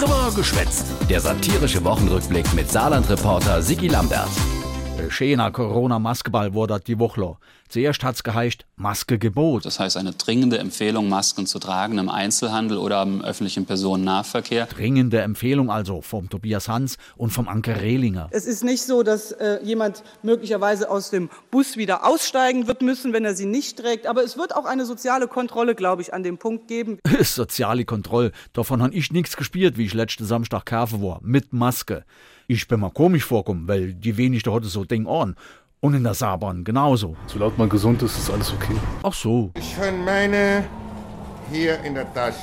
Drüber geschwätzt. Der satirische Wochenrückblick mit Saarland-Reporter Sigi Lambert. Schöner Corona-Maskeball wurde die Woche. Zuerst hat's geheißt Maskegebot. Das heißt eine dringende Empfehlung, Masken zu tragen im Einzelhandel oder im öffentlichen Personennahverkehr. Dringende Empfehlung also vom Tobias Hans und vom Anke Rehlinger. Es ist nicht so, dass äh, jemand möglicherweise aus dem Bus wieder aussteigen wird müssen, wenn er sie nicht trägt. Aber es wird auch eine soziale Kontrolle, glaube ich, an dem Punkt geben. Soziale Kontrolle. Davon han ich nichts gespielt, wie ich letzte Samstag Kafe war. Mit Maske. Ich bin mal komisch vorkommen, weil die wenigste heute so Ding an. Und in der Saarbahn genauso. Solange man gesund ist, ist alles okay. Ach so. Ich habe meine hier in der Tasche.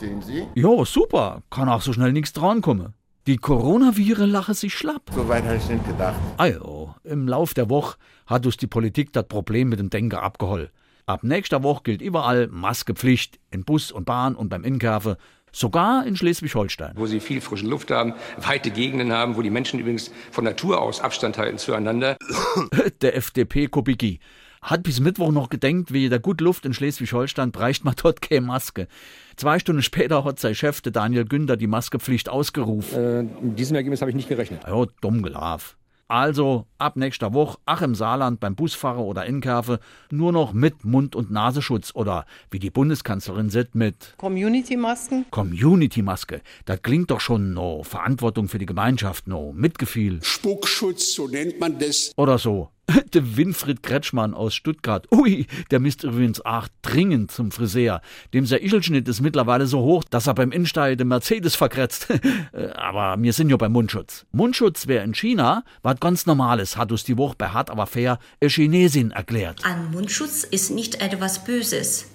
Sehen Sie? Ja, super. Kann auch so schnell nichts drankommen. Die Coronaviren lachen sich schlapp. So weit habe ich nicht gedacht. Also, im Lauf der Woche hat uns die Politik das Problem mit dem Denker abgeholt. Ab nächster Woche gilt überall Maskepflicht in Bus und Bahn und beim Inkäufe, sogar in Schleswig-Holstein. Wo sie viel frische Luft haben, weite Gegenden haben, wo die Menschen übrigens von Natur aus Abstand halten zueinander. Der FDP-Kubicki hat bis Mittwoch noch gedenkt, wie der gut Luft in Schleswig-Holstein breicht man dort keine Maske. Zwei Stunden später hat sein Chef, der Daniel Günther, die Maskepflicht ausgerufen. Äh, mit diesem Ergebnis habe ich nicht gerechnet. Ja, dumm gelaufen. Also ab nächster Woche, ach im Saarland beim Busfahrer oder Inkäufe, nur noch mit Mund- und Nasenschutz oder wie die Bundeskanzlerin sagt, mit Community-Masken? Community-Maske. Das klingt doch schon no Verantwortung für die Gemeinschaft, no Mitgefühl. Spuckschutz, so nennt man das. Oder so. Der Winfried Kretschmann aus Stuttgart. Ui, der misst übrigens auch dringend zum Friseur. Dem sein Ischelschnitt ist mittlerweile so hoch, dass er beim Innensteigen den Mercedes verkratzt. aber wir sind ja beim Mundschutz. Mundschutz wäre in China was ganz Normales, hat uns die Woche bei Hart aber fair eine Chinesin erklärt. Ein Mundschutz ist nicht etwas Böses.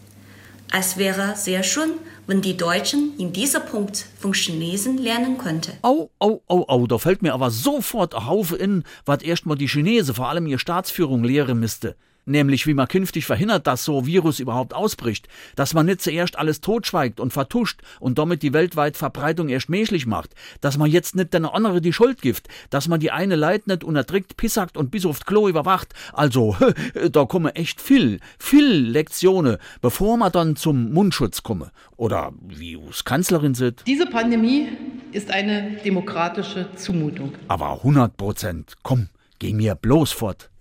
Es wäre sehr schön, wenn die Deutschen in diesem Punkt von Chinesen lernen könnten. Au, au, au, au, da fällt mir aber sofort ein Haufe in, was erstmal die Chinesen, vor allem ihr Staatsführung, lehren müsste. Nämlich, wie man künftig verhindert, dass so Virus überhaupt ausbricht. Dass man nicht zuerst alles totschweigt und vertuscht und damit die weltweite Verbreitung erst menschlich macht. Dass man jetzt nicht den andere die Schuld gibt. Dass man die eine Leid nicht unterdrückt, pissackt und bis aufs Klo überwacht. Also, da komme echt viel, viel Lektionen, bevor man dann zum Mundschutz komme. Oder wie us Kanzlerin sieht. Diese Pandemie ist eine demokratische Zumutung. Aber 100 Prozent. Komm, geh mir bloß fort.